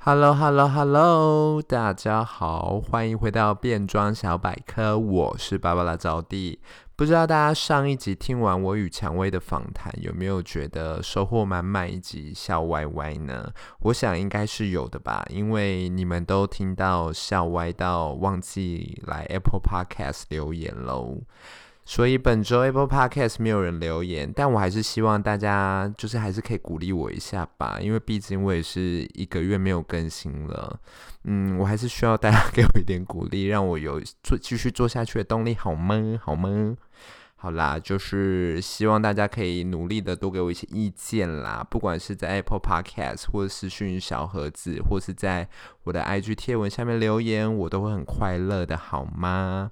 Hello Hello Hello，大家好，欢迎回到变装小百科，我是芭芭拉招弟。不知道大家上一集听完我与蔷薇的访谈，有没有觉得收获满满以及笑歪歪呢？我想应该是有的吧，因为你们都听到笑歪到忘记来 Apple Podcast 留言喽。所以本周 Apple Podcast 没有人留言，但我还是希望大家就是还是可以鼓励我一下吧，因为毕竟我也是一个月没有更新了，嗯，我还是需要大家给我一点鼓励，让我有做继续做下去的动力，好吗？好吗？好啦，就是希望大家可以努力的多给我一些意见啦，不管是在 Apple Podcast 或者私讯小盒子，或是在我的 IG 贴文下面留言，我都会很快乐的，好吗？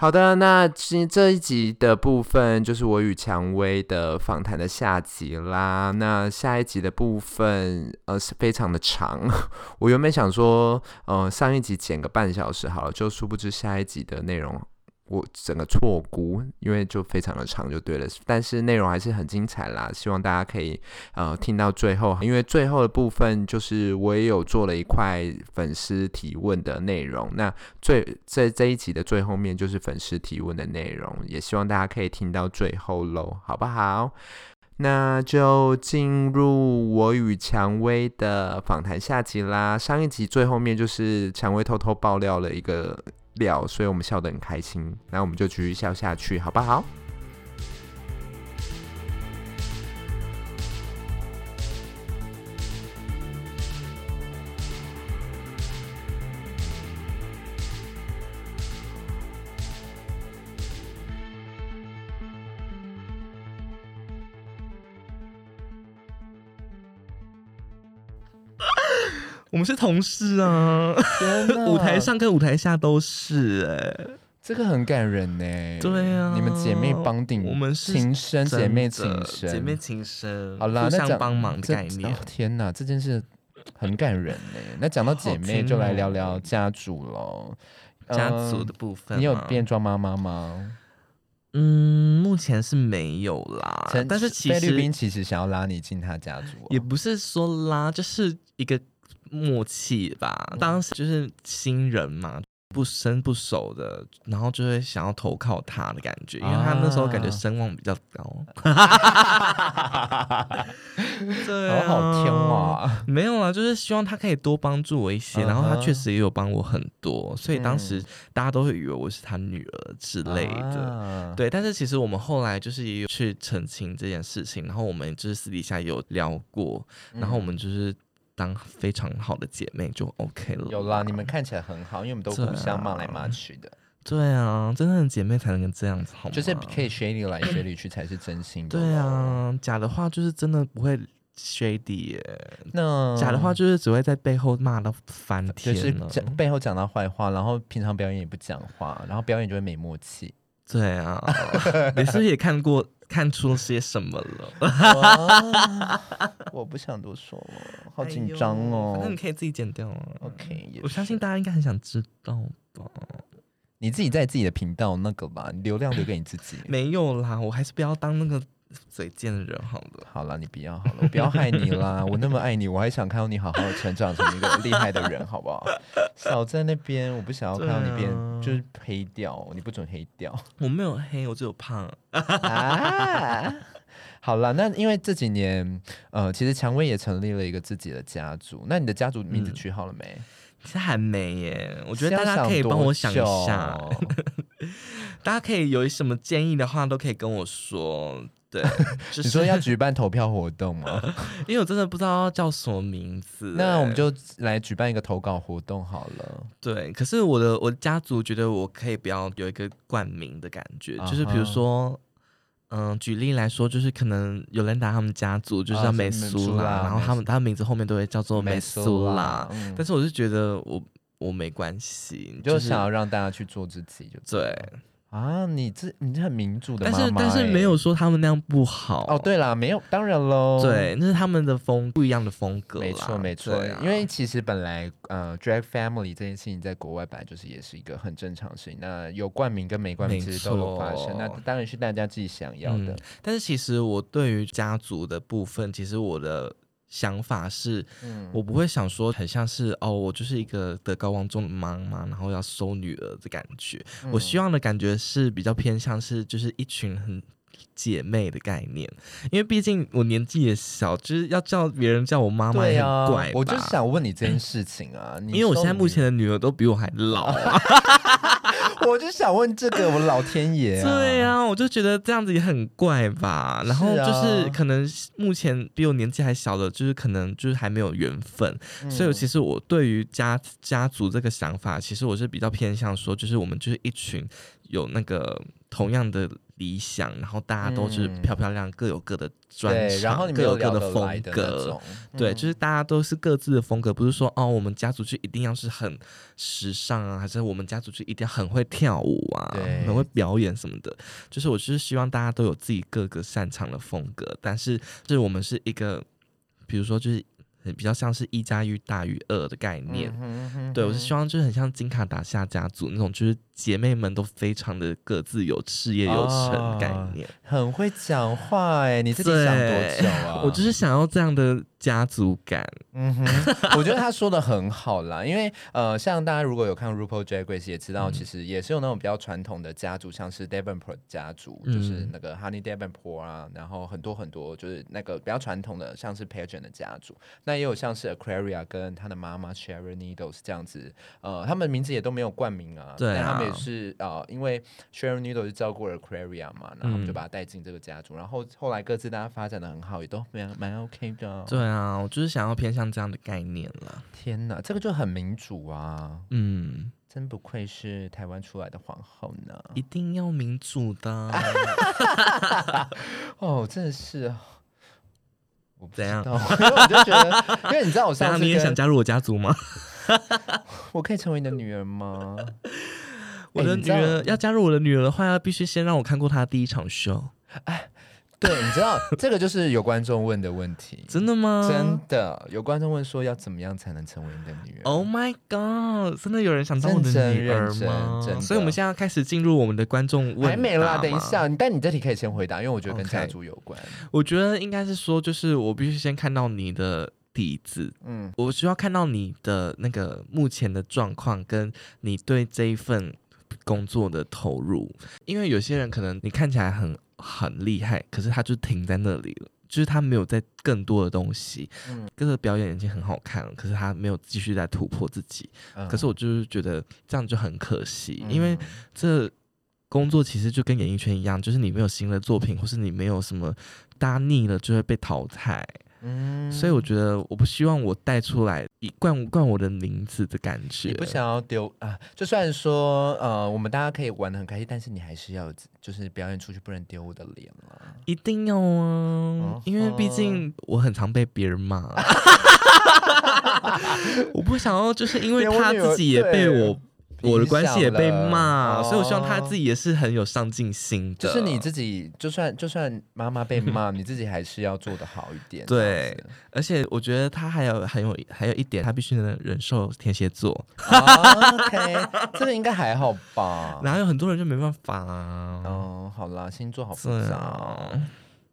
好的，那这这一集的部分就是我与蔷薇的访谈的下集啦。那下一集的部分，呃，是非常的长。我原本想说，呃，上一集剪个半小时好了，就殊不知下一集的内容。我整个错估，因为就非常的长就对了，但是内容还是很精彩啦，希望大家可以呃听到最后，因为最后的部分就是我也有做了一块粉丝提问的内容，那最在这一集的最后面就是粉丝提问的内容，也希望大家可以听到最后喽，好不好？那就进入我与蔷薇的访谈下集啦。上一集最后面就是蔷薇偷偷爆料了一个。料，所以我们笑得很开心，那我们就继续笑下去，好不好？我们是同事啊，舞台上跟舞台下都是哎、欸，这个很感人呢、欸。对啊，你们姐妹帮顶，我们是情深，姐妹情深，姐妹情深，好啦，互相帮忙的概念。哦、天哪，这件事很感人呢、欸。那讲到姐妹，就来聊聊家族喽。家族的部分、呃，你有变装妈妈吗？嗯，目前是没有啦。但是其实菲律宾其实想要拉你进他家族、哦，也不是说拉，就是一个。默契吧，当时就是新人嘛，不生不熟的，然后就会想要投靠他的感觉，因为他那时候感觉声望比较高。对啊，好好听啊！没有啊，就是希望他可以多帮助我一些，然后他确实也有帮我很多，所以当时大家都会以为我是他女儿之类的。对，但是其实我们后来就是也有去澄清这件事情，然后我们就是私底下有聊过，然后我们就是。当非常好的姐妹就 OK 了。有啦，你们看起来很好，因为我们都互相骂来骂去的。对啊，真正的姐妹才能这样子好吗？就是可以 shady 来 shady 去才是真心的。对啊，假的话就是真的不会 shady 耶。那假的话就是只会在背后骂到翻天，就是讲背后讲到坏话，然后平常表演也不讲话，然后表演就会没默契。对啊，你是不是也看过？看出些什么了？我不想多说了，好紧张哦。那、哎、你可以自己剪掉啊。OK，我相信大家应该很想知道吧？你自己在自己的频道那个吧，流量留给你自己。没有啦，我还是不要当那个。嘴贱的人，好了，好了，你不要好了，我不要害你啦。我那么爱你，我还想看到你好好的成长成一个厉害的人，好不好？少在那边，我不想要看到你变，就是黑掉，你不准黑掉。我没有黑，我只有胖。啊、好了，那因为这几年，呃，其实蔷薇也成立了一个自己的家族。那你的家族名字取好了没？其实还没耶。我觉得大家可以帮我想一下，大家可以有什么建议的话，都可以跟我说。对，就是、你说要举办投票活动吗？因为我真的不知道叫什么名字。那我们就来举办一个投稿活动好了。对，可是我的我的家族觉得我可以不要有一个冠名的感觉，uh -huh. 就是比如说嗯，举例来说，就是可能有兰达他们家族就是叫美苏拉，然后他们他们名字后面都会叫做美苏啦。嗯、但是我是觉得我我没关系，你就想要让大家去做自己就对，对。啊，你这你这很民主的妈妈，但是但是没有说他们那样不好哦。对啦，没有，当然喽。对，那是他们的风不一样的风格。没错没错，啊、因为其实本来呃，drag family 这件事情在国外本来就是也是一个很正常的事情。那有冠名跟没冠名其实都有发生，那当然是大家自己想要的。嗯、但是其实我对于家族的部分，其实我的。想法是，嗯、我不会想说很像是哦，我就是一个德高望重的妈妈，然后要收女儿的感觉。嗯、我希望的感觉是比较偏向是，就是一群很姐妹的概念。因为毕竟我年纪也小，就是要叫别人叫我妈妈也很怪。啊。我就想问你这件事情啊，因为我现在目前的女儿都比我还老啊。我就想问这个，我老天爷、啊！对呀、啊，我就觉得这样子也很怪吧。然后就是可能目前比我年纪还小的，就是可能就是还没有缘分。嗯、所以其实我对于家家族这个想法，其实我是比较偏向说，就是我们就是一群有那个同样的。理想，然后大家都是漂漂亮，各有各的专长，然后各有各的风格。对，就是大家都是各自的风格，不是说哦，我们家族就一定要是很时尚啊，还是我们家族就一定要很会跳舞啊，很会表演什么的。就是我就是希望大家都有自己各个擅长的风格，但是就是我们是一个，比如说就是。比较像是一加一大于二的概念，嗯哼嗯哼，对，我是希望就是很像金卡达夏家族那种，就是姐妹们都非常的各自有事业有成的概念，哦，很会讲话哎，你自己想多久啊？我就是想要这样的。家族感，嗯哼，我觉得他说的很好啦，因为呃，像大家如果有看 RuPaul Drag Race 也知道，其实也是有那种比较传统的家族，像是 Devonport 家族，嗯、就是那个 Honey Devonport 啊，然后很多很多就是那个比较传统的，像是 Pageant 的家族，那也有像是 Aquaria 跟他的妈妈 Sharon Needles 这样子，呃，他们名字也都没有冠名啊，对啊，但他们也是呃，因为 Sharon Needles 是照顾了 Aquaria 嘛，然后就把他带进这个家族，然后后来各自大家发展的很好，也都蛮蛮 OK 的，对。啊，我就是想要偏向这样的概念了。天哪，这个就很民主啊！嗯，真不愧是台湾出来的皇后呢，一定要民主的。哦，真的是，我不知道，怎样？我就觉得，因为你知道我上次，你也想加入我家族吗？我可以成为你的女儿吗？我的女儿要加入我的女儿的话，要必须先让我看过她的第一场秀。哎。对，你知道这个就是有观众问的问题，真的吗？真的有观众问说要怎么样才能成为你的女儿？Oh my god！真的有人想当我的女儿吗？真的。所以我们现在要开始进入我们的观众问，还没啦，等一下，但你这题可以先回答，因为我觉得跟家族有关。Okay. 我觉得应该是说，就是我必须先看到你的底子，嗯，我需要看到你的那个目前的状况，跟你对这一份工作的投入，因为有些人可能你看起来很。很厉害，可是他就停在那里了，就是他没有在更多的东西。嗯，这个表演已经很好看了，可是他没有继续在突破自己。嗯，可是我就是觉得这样就很可惜，嗯，因为这工作其实就跟演艺圈一样，就是你没有新的作品，或是你没有什么搭腻了，就会被淘汰。嗯，所以我觉得我不希望我带出来一冠冠我的名字的感觉。你不想要丢啊？就算说呃，我们大家可以玩的很开心，但是你还是要就是表演出去，不能丢我的脸啊！一定要啊，因为毕竟我很常被别人骂。我不想要，就是因为他自己也被我。我的关系也被骂，哦、所以我希望他自己也是很有上进心的。就是你自己，就算就算妈妈被骂，你自己还是要做的好一点。对，而且我觉得他还有很有还有一点，他必须能忍受天蝎座。哦、OK，这个应该还好吧？然后有很多人就没办法啊。哦，好啦，星座好复杂。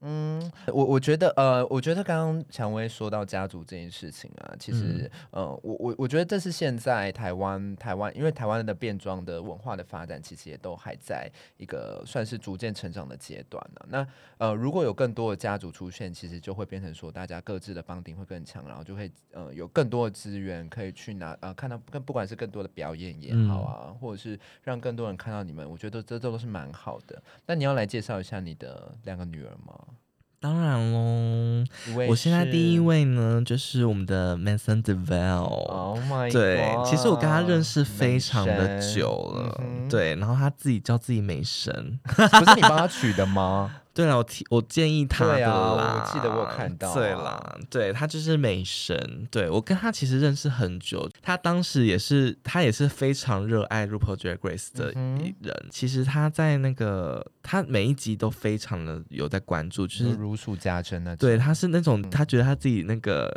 嗯，我我觉得，呃，我觉得刚刚蔷薇说到家族这件事情啊，其实，嗯、呃，我我我觉得这是现在台湾台湾，因为台湾的变装的文化的发展，其实也都还在一个算是逐渐成长的阶段呢、啊。那呃，如果有更多的家族出现，其实就会变成说，大家各自的 bonding 会更强，然后就会呃有更多的资源可以去拿呃看到更不管是更多的表演也好啊，嗯、或者是让更多人看到你们，我觉得这都是蛮好的。那你要来介绍一下你的两个女儿吗？当然喽，我现在第一位呢，就是我们的 Mason Deville。Oh my god！对，其实我跟他认识非常的久了，嗯、对，然后他自己叫自己美神，不是你帮他取的吗？对了，我提我建议他的啦，啊、我记得我有看到、啊，对啦，对他就是美神，对我跟他其实认识很久，他当时也是他也是非常热爱 RuPaul Drag Race 的人，嗯、其实他在那个他每一集都非常的有在关注，就是如数家珍的，对，他是那种他觉得他自己那个。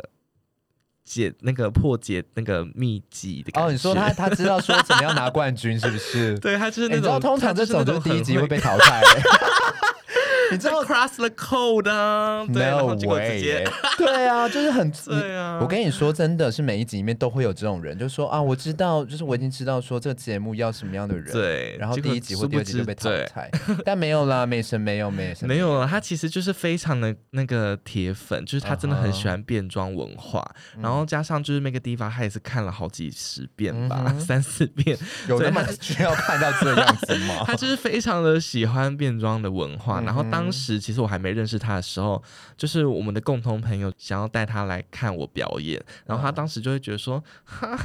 解那个破解那个秘籍的感觉哦，你说他他知道说怎么样拿冠军是不是？对他就是那种，通常这种就是第一集会被淘汰。你知道 cross the code 啊？对，no、way 结果直接对啊，就是很 对啊。我跟你说，真的是每一集里面都会有这种人，就说啊，我知道，就是我已经知道说这个节目要什么样的人，对。然后第一集或第二集就被淘汰，但没有啦，美神没有，美神没有了。他其实就是非常的那个铁粉，就是他真的很喜欢变装文化，然后加上就是那个地方，他也是看了好几十遍吧，三四遍，有那么需要看到这样子吗？他就是非常的喜欢变装的文化，然后当。当时其实我还没认识他的时候，就是我们的共同朋友想要带他来看我表演，然后他当时就会觉得说：“哈，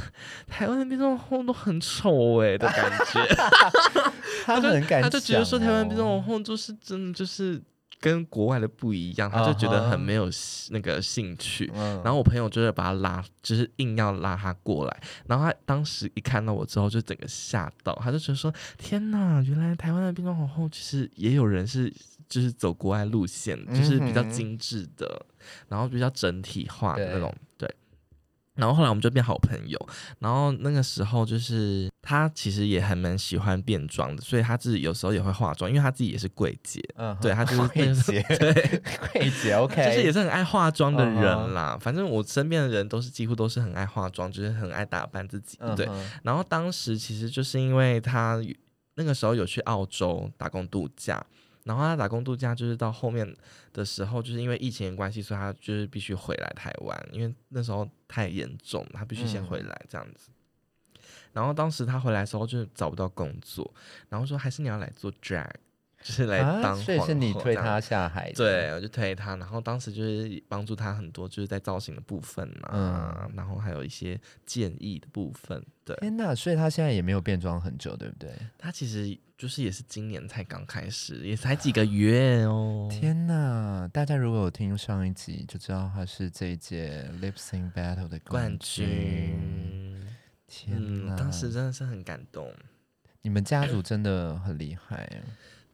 台湾的变装皇后都很丑哎的感觉。”他很敢，他就觉得说台湾变装皇后就是真的就是。跟国外的不一样，他就觉得很没有那个兴趣。Uh huh. 然后我朋友就是把他拉，就是硬要拉他过来。然后他当时一看到我之后，就整个吓到，他就觉得说：“天哪，原来台湾的变装皇后其实也有人是就是走国外路线，就是比较精致的，嗯、然后比较整体化的那种。”对。然后后来我们就变好朋友，然后那个时候就是他其实也还蛮喜欢变装的，所以他自己有时候也会化妆，因为他自己也是柜姐，嗯哼，对，他就是柜姐，对，柜姐，OK，就是也是很爱化妆的人啦。反正我身边的人都是几乎都是很爱化妆，就是很爱打扮自己，对。然后当时其实就是因为他那个时候有去澳洲打工度假。然后他打工度假，就是到后面的时候，就是因为疫情的关系，所以他就是必须回来台湾，因为那时候太严重，他必须先回来这样子。嗯、然后当时他回来的时候，就找不到工作，然后说还是你要来做 drag，就是来当。所以是你推他下海？对，我就推他，然后当时就是帮助他很多，就是在造型的部分啊，嗯、然后还有一些建议的部分。对，天呐，所以他现在也没有变装很久，对不对？他其实。就是也是今年才刚开始，也才几个月哦。天呐！大家如果有听上一集，就知道他是这一届 Lip Sync Battle 的冠军。天呐、嗯！当时真的是很感动。你们家族真的很厉害。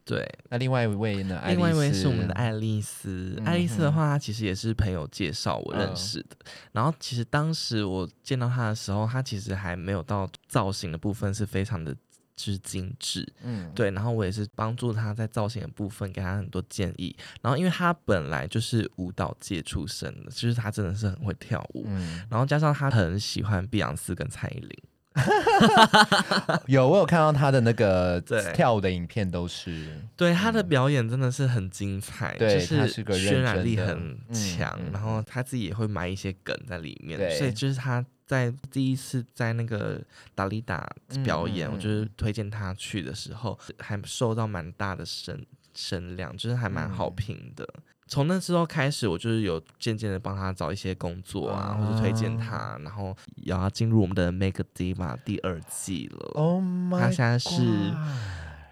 对，那另外一位呢？另外一位是我们的爱丽丝。爱丽丝的话，她其实也是朋友介绍我认识的。嗯、然后其实当时我见到她的时候，她其实还没有到造型的部分，是非常的。之精致，嗯，对，然后我也是帮助她在造型的部分给她很多建议，然后因为她本来就是舞蹈界出身的，其实她真的是很会跳舞，嗯，然后加上她很喜欢碧昂斯跟蔡依林，有我有看到他的那个跳舞的影片，都是。对，对他的表演真的是很精彩，对，就是渲染力很强，嗯、然后他自己也会埋一些梗在里面，对。所以就是他。在第一次在那个达利达表演，嗯、我就是推荐他去的时候，还受到蛮大的声声量，就是还蛮好评的。从、嗯、那之后开始，我就是有渐渐的帮他找一些工作啊，啊或者推荐他，然后也要进入我们的 Make a Diva 第二季了。Oh my 他现在是。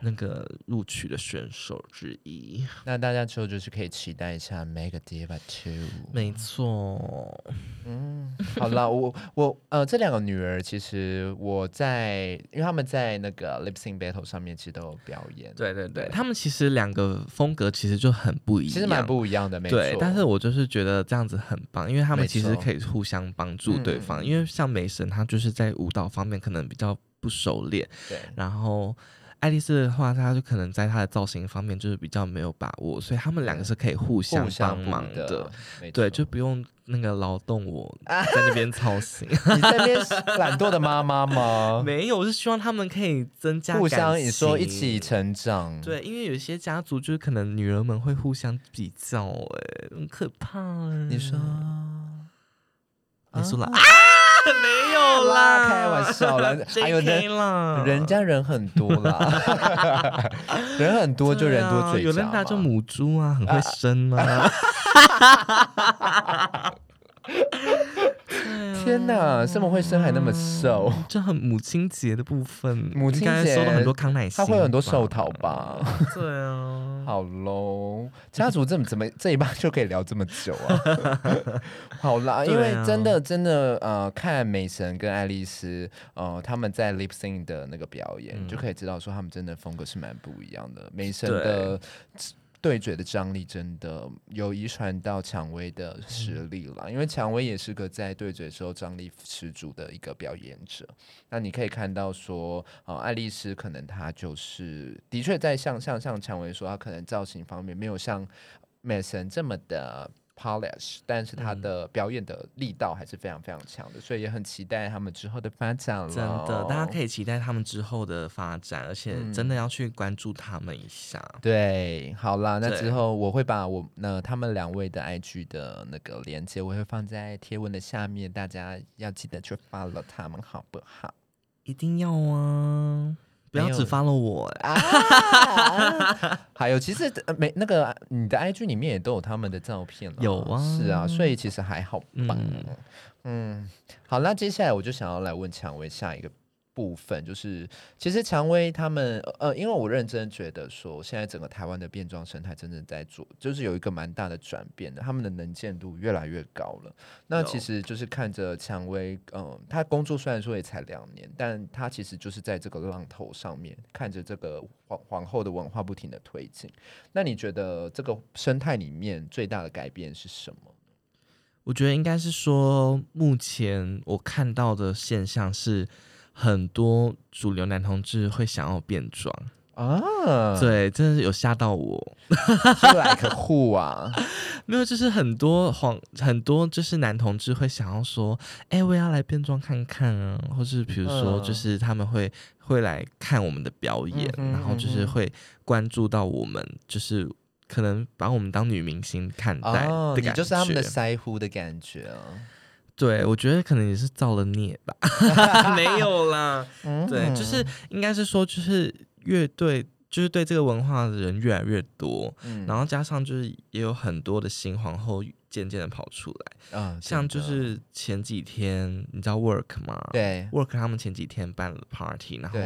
那个录取的选手之一，那大家之后就是可以期待一下《Mega Diva Two》。没错，嗯，好了，我我呃，这两个女儿其实我在，因为他们在那个 Lip Sync Battle 上面其实都有表演。对对对，他们其实两个风格其实就很不一样，其实蛮不一样的，没错。对，但是我就是觉得这样子很棒，因为他们其实可以互相帮助对方。嗯、因为像美神，她就是在舞蹈方面可能比较不熟练，对，然后。爱丽丝的话，她就可能在她的造型方面就是比较没有把握，所以他们两个是可以互相帮忙的，的对，就不用那个劳动我 在那边操心。你在那边懒惰的妈妈吗？没有，我是希望他们可以增加互相，你说一起成长。对，因为有些家族就是可能女人们会互相比较，哎，很可怕。你说，你说了啊？没有啦，开玩笑啦，还有人人家人很多啦，人很多就人多嘴杂，有人打就母猪啊，很会生啊。天哪，这么会生还那么瘦，这很母亲节的部分，母亲节收了很多康乃馨，他会有很多寿桃吧？对啊，好喽，家族这么怎么这一半就可以聊这么久啊？好啦，因为真的真的呃，看美神跟爱丽丝呃他们在 lip sync 的那个表演，嗯、就可以知道说他们真的风格是蛮不一样的。美神的。对嘴的张力真的有遗传到蔷薇的实力了，嗯、因为蔷薇也是个在对嘴的时候张力十足的一个表演者。那你可以看到说，呃，爱丽丝可能她就是的确在像像像蔷薇说，她可能造型方面没有像 Mason 这么的。Polish，但是他的表演的力道还是非常非常强的，嗯、所以也很期待他们之后的发展了。真的，大家可以期待他们之后的发展，而且真的要去关注他们一下。嗯、对，好啦，那之后我会把我那他们两位的 IG 的那个链接，我会放在贴文的下面，大家要记得去 follow 他们，好不好？一定要啊！不要只 follow 我啊！还有，其实没那个你的 IG 里面也都有他们的照片了，有啊，是啊，所以其实还好吧。嗯，嗯，好，那接下来我就想要来问蔷薇下一个。部分就是，其实蔷薇他们，呃，因为我认真觉得说，现在整个台湾的变装生态真正在做，就是有一个蛮大的转变的，他们的能见度越来越高了。那其实就是看着蔷薇，嗯、呃，他工作虽然说也才两年，但他其实就是在这个浪头上面，看着这个皇皇后的文化不停的推进。那你觉得这个生态里面最大的改变是什么？我觉得应该是说，目前我看到的现象是。很多主流男同志会想要变装。啊，对，真的是有吓到我。出来个户啊，没有，就是很多黄，很多就是男同志会想要说，哎、欸，我要来变装看看啊，或是比如说，就是他们会、嗯、会来看我们的表演，然后就是会关注到我们，就是可能把我们当女明星看待的感觉，哦、就是他们的腮乎的感觉啊。对，我觉得可能也是造了孽吧，没有啦。对，就是应该是说，就是乐队，就是对这个文化的人越来越多，嗯、然后加上就是也有很多的新皇后渐渐的跑出来，嗯、像就是前几天你知道 Work 吗？对，Work 他们前几天办了 Party，然后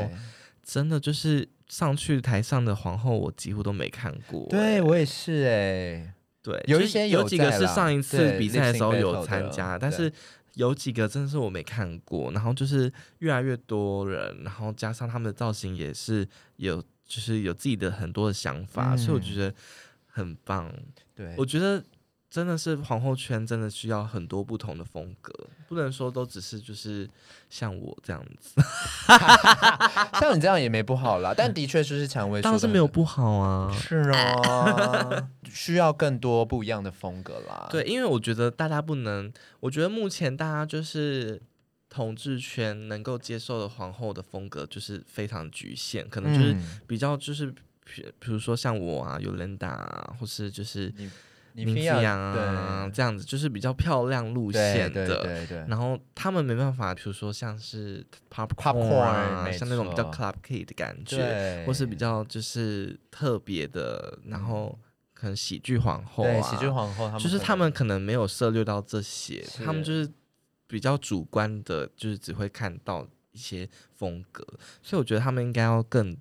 真的就是上去台上的皇后，我几乎都没看过、欸。对我也是哎、欸。对，有一些有，有几个是上一次比赛的时候有参加，但是有几个真的是我没看过。然后就是越来越多人，然后加上他们的造型也是有，就是有自己的很多的想法，嗯、所以我觉得很棒。对，我觉得。真的是皇后圈，真的需要很多不同的风格，不能说都只是就是像我这样子 像你这样也没不好啦。但的确就是蔷薇，当时没有不好啊，是啊，需要更多不一样的风格啦。对，因为我觉得大家不能，我觉得目前大家就是统治圈能够接受的皇后的风格就是非常局限，可能就是比较就是比比如说像我啊，有 Linda 啊，或是就是。林飞扬啊，这样子就是比较漂亮路线的，对对对对，然后他们没办法，比如说像是 popcorn 啊，像那种比较 club kid 的感觉，或是比较就是特别的，然后可能喜剧皇后啊，喜剧皇后，就是他们可能没有涉猎到这些，他们就是比较主观的，就是只会看到一些风格，所以我觉得他们应该要更。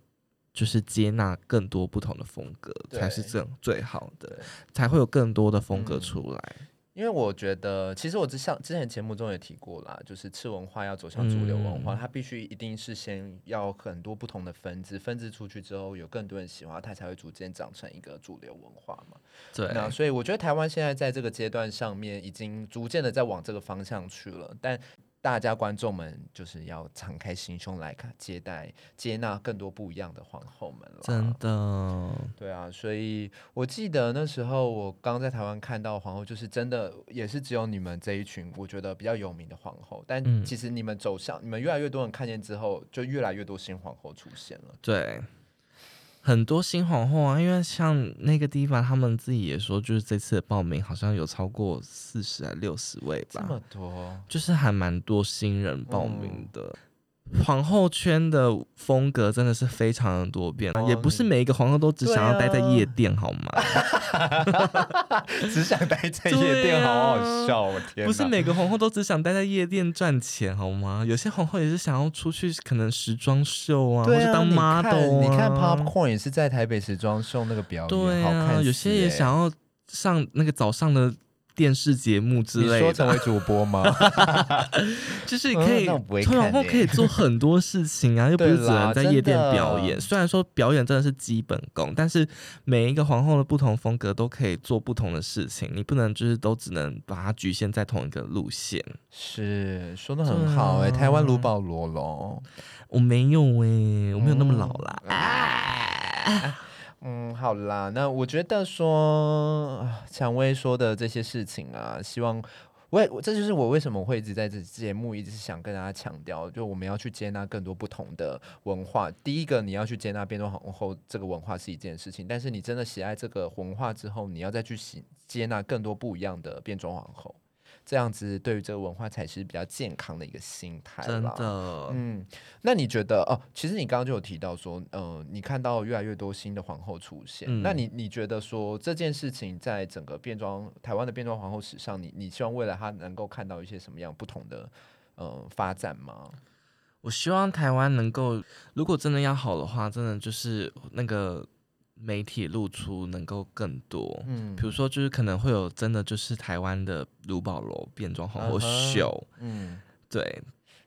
就是接纳更多不同的风格才是这样最好的，才会有更多的风格出来。嗯、因为我觉得，其实我之像之前节目中也提过啦，就是次文化要走向主流文化，嗯、它必须一定是先要很多不同的分支，分支出去之后，有更多人喜欢，它才会逐渐长成一个主流文化嘛。对，那所以我觉得台湾现在在这个阶段上面，已经逐渐的在往这个方向去了，但。大家观众们就是要敞开心胸来看，接待、接纳更多不一样的皇后们了。真的，对啊，所以我记得那时候我刚在台湾看到皇后，就是真的也是只有你们这一群，我觉得比较有名的皇后。但其实你们走向，嗯、你们越来越多人看见之后，就越来越多新皇后出现了。对。很多新皇后啊，因为像那个地方，他们自己也说，就是这次的报名好像有超过四十还六十位吧，这么多，就是还蛮多新人报名的。嗯、皇后圈的风格真的是非常的多变，哦、也不是每一个皇后都只想要待在夜店，啊、好吗？只想待在夜店，啊、好好笑，我天！不是每个皇后都只想待在夜店赚钱，好吗？有些皇后也是想要出去，可能时装秀啊，啊或者当 model 你看，你看 Popcorn 也是在台北时装秀那个表演，对啊，好看，有些也想要上那个早上的。电视节目之类的，你说成为主播吗？就是可以，然后可以做很多事情啊，又不是只能在夜店表演。虽然说表演真的是基本功，但是每一个皇后的不同风格都可以做不同的事情，你不能就是都只能把它局限在同一个路线。是说的很好哎、欸，台湾卢保罗喽，我没有哎、欸，我没有那么老啦。嗯啊嗯，好啦，那我觉得说，蔷薇说的这些事情啊，希望我也，这就是我为什么会一直在这节目一直想跟大家强调，就我们要去接纳更多不同的文化。第一个，你要去接纳变装皇后这个文化是一件事情，但是你真的喜爱这个文化之后，你要再去喜接纳更多不一样的变装皇后。这样子对于这个文化才是比较健康的一个心态。真的，嗯，那你觉得哦？其实你刚刚就有提到说，嗯、呃，你看到越来越多新的皇后出现，嗯、那你你觉得说这件事情在整个变装台湾的变装皇后史上，你你希望未来她能够看到一些什么样不同的呃发展吗？我希望台湾能够，如果真的要好的话，真的就是那个。媒体露出能够更多，嗯，比如说就是可能会有真的就是台湾的卢保罗变装皇后秀，嗯，对，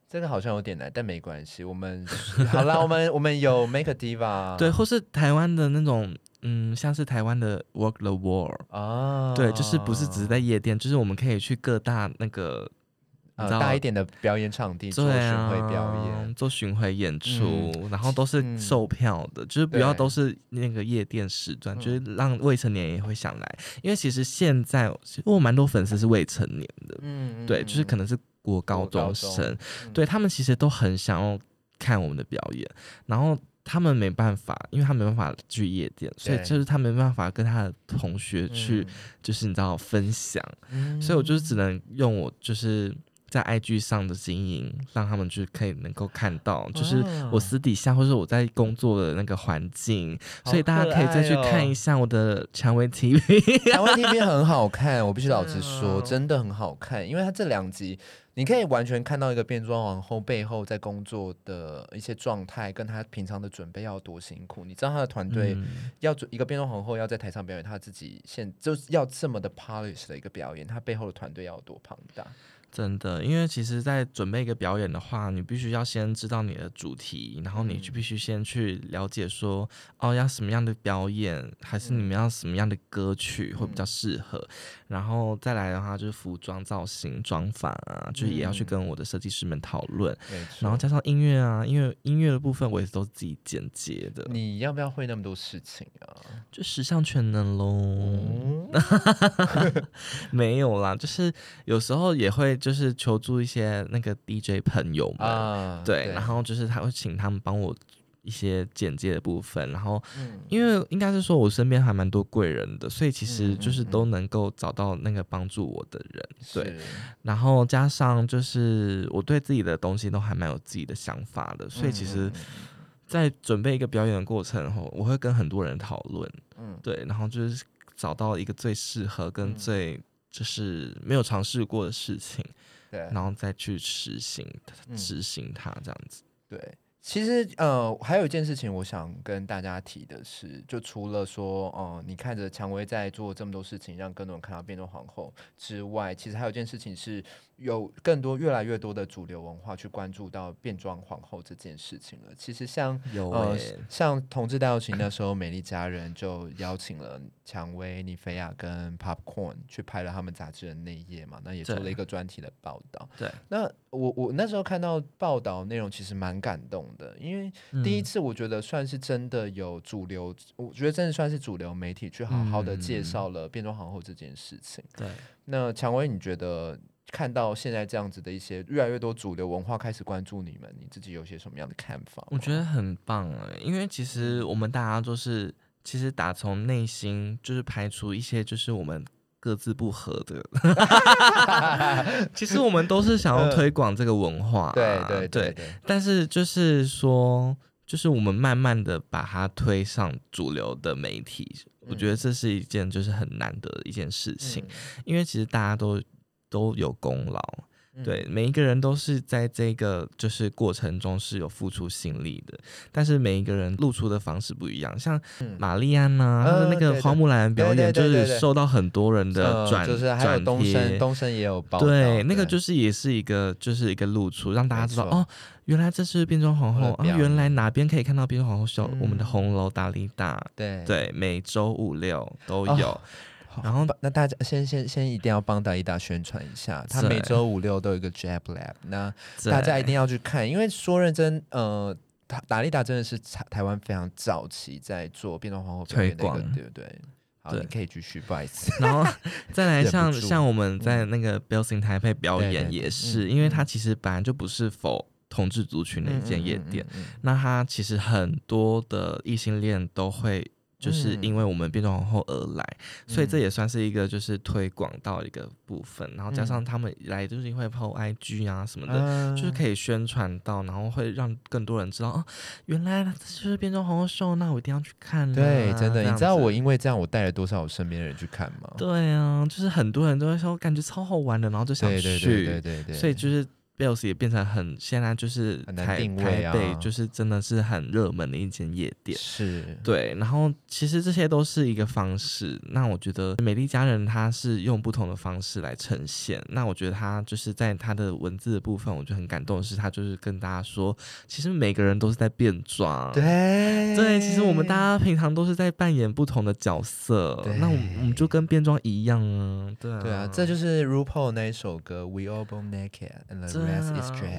这个好像有点难，但没关系，我们好啦，我们我们有 Make a Diva，对，或是台湾的那种，嗯，像是台湾的 Work the World 啊，对，就是不是只是在夜店，就是我们可以去各大那个。呃，大一点的表演场地做巡回表演，啊、做巡回演出，嗯、然后都是售票的，嗯、就是不要都是那个夜店时段，就是让未成年也会想来，因为其实现在我有蛮多粉丝是未成年的，嗯，对，就是可能是国高中生，对他们其实都很想要看我们的表演，然后他们没办法，因为他没办法去夜店，所以就是他没办法跟他的同学去，对就是你知道分享，嗯、所以我就是只能用我就是。在 IG 上的经营，让他们就可以能够看到，就是我私底下或者我在工作的那个环境，哦、所以大家可以再去看一下我的蔷薇 TV。蔷薇 TV 很好看，我必须老实说，真的很好看，因为它这两集你可以完全看到一个变装皇后背后在工作的一些状态，跟她平常的准备要多辛苦。你知道她的团队要准一个变装皇后要在台上表演，她自己现就是要这么的 polish 的一个表演，她背后的团队要多庞大。真的，因为其实，在准备一个表演的话，你必须要先知道你的主题，然后你就必须先去了解说，嗯、哦，要什么样的表演，还是你们要什么样的歌曲会比较适合，嗯、然后再来的话就是服装造型、妆发啊，就是也要去跟我的设计师们讨论，嗯、然后加上音乐啊，因为音乐的部分我也是都自己剪接的。你要不要会那么多事情啊？就十项全能喽？嗯、没有啦，就是有时候也会。就是求助一些那个 DJ 朋友们，啊、对，对，然后就是他会请他们帮我一些简介的部分，然后因为应该是说我身边还蛮多贵人的，所以其实就是都能够找到那个帮助我的人，嗯、对，然后加上就是我对自己的东西都还蛮有自己的想法的，所以其实，在准备一个表演的过程后，我会跟很多人讨论，嗯，对，然后就是找到一个最适合跟最。嗯就是没有尝试过的事情，对，然后再去实行执行它这样子。对，其实呃，还有一件事情，我想跟大家提的是，就除了说，哦、呃，你看着蔷薇在做这么多事情，让更多人看到变成皇后之外，其实还有一件事情是。有更多越来越多的主流文化去关注到变装皇后这件事情了。其实像有、欸、呃，像同志大游行那时候，美丽佳人就邀请了蔷薇、妮菲亚跟 Popcorn 去拍了他们杂志的内页嘛，那也做了一个专题的报道。对，那我我那时候看到报道内容，其实蛮感动的，因为第一次我觉得算是真的有主流，嗯、我觉得真的算是主流媒体去好好的介绍了变装皇后这件事情。对，那蔷薇，你觉得？看到现在这样子的一些越来越多主流文化开始关注你们，你自己有些什么样的看法？我觉得很棒哎，因为其实我们大家都是，其实打从内心就是排除一些就是我们各自不合的。其实我们都是想要推广这个文化、啊 呃，对对对。但是就是说，就是我们慢慢的把它推上主流的媒体，嗯、我觉得这是一件就是很难得的一件事情，嗯、因为其实大家都都有功劳。对，每一个人都是在这个就是过程中是有付出心力的，但是每一个人露出的方式不一样。像玛丽安呐，她的那个花木兰表演就是受到很多人的转，就是还有东升，东升也有报。对，那个就是也是一个就是一个露出，让大家知道哦，原来这是变装皇后啊，原来哪边可以看到变装皇后秀？我们的红楼达利达，对对，每周五六都有。然后，那大家先先先一定要帮达利达宣传一下，他每周五六都有一个 Jab Lab，那大家一定要去看，因为说认真，呃，达达利达真的是台台湾非常早期在做变装皇后推广，对不对？好，你可以继续，不好意思。然后再来 像像我们在那个 Building 台北表演也是，因为它其实本来就不是否同志族群的一间夜店，那它其实很多的异性恋都会。就是因为我们变装皇后而来，嗯、所以这也算是一个就是推广到一个部分，嗯、然后加上他们来就是因为 PO IG 啊什么的，嗯、就是可以宣传到，然后会让更多人知道哦，原来这就是变装皇后秀，那我一定要去看。对，真的，你知道我因为这样我带了多少我身边的人去看吗？对啊，就是很多人都会说感觉超好玩的，然后就想去，对对对对对对，所以就是。Bells 也变成很现在就是台台北就是真的是很热门的一间夜店，是对。然后其实这些都是一个方式。那我觉得美丽佳人她是用不同的方式来呈现。那我觉得她就是在她的文字的部分，我就很感动的是，她就是跟大家说，其实每个人都是在变装。对对，其实我们大家平常都是在扮演不同的角色。那我们我们就跟变装一样啊。对啊，对啊，这就是 RuPaul 那一首歌 We All Born Naked。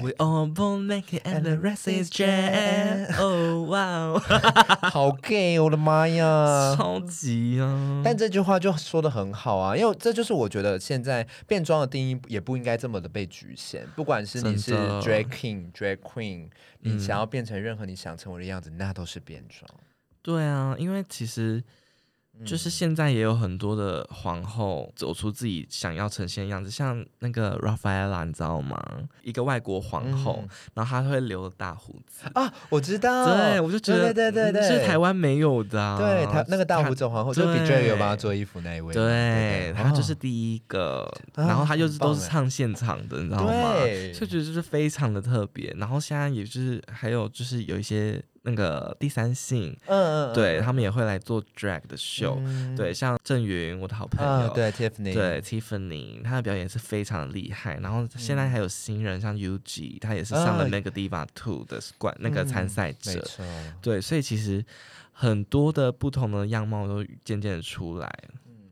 We all born naked and the rest is drag. Oh wow，好 gay，我的妈呀，超级啊！但这句话就说的很好啊，因为这就是我觉得现在变装的定义也不应该这么的被局限。不管是你是 drag king、drag queen，你想要变成任何你想成为的样子，那都是变装。对啊，因为其实。就是现在也有很多的皇后走出自己想要呈现的样子，像那个 Rafaela，你知道吗？一个外国皇后，然后她会留大胡子啊，我知道，对，我就觉得对对对，是台湾没有的，对，她那个大胡子皇后，就比 Drake 有帮她做衣服那一位，对，她就是第一个，然后她又是都是唱现场的，你知道吗？就觉得就是非常的特别，然后现在也就是还有就是有一些。那个第三性，嗯嗯，对他们也会来做 drag 的秀，嗯、对，像郑云，我的好朋友，哦、对 Tiffany，对 Tiffany，他的表演是非常厉害。然后现在还有新人，像 UG，他也是上了那个 Diva Two 的冠、嗯、那个参赛者，对，所以其实很多的不同的样貌都渐渐的出来，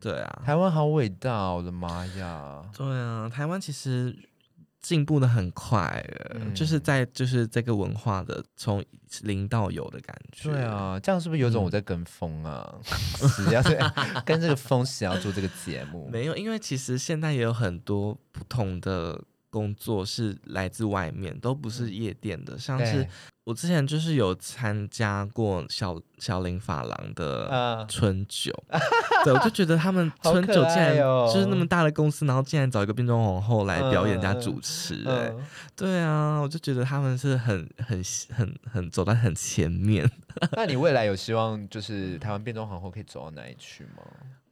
对啊，台湾好伟大，我的妈呀，对啊，台湾其实。进步的很快，嗯、就是在就是这个文化的从零到有的感觉。对啊，这样是不是有种我在跟风啊？死要 跟这个风，死要做这个节目？没有，因为其实现在也有很多不同的工作是来自外面，都不是夜店的，像是。我之前就是有参加过小小林发廊的春酒，我就觉得他们 春酒竟然就是那么大的公司，然后竟然找一个变装皇后来表演加主持，哎，对啊，我就觉得他们是很很很很走在很前面。那你未来有希望就是台湾变装皇后可以走到哪里去吗？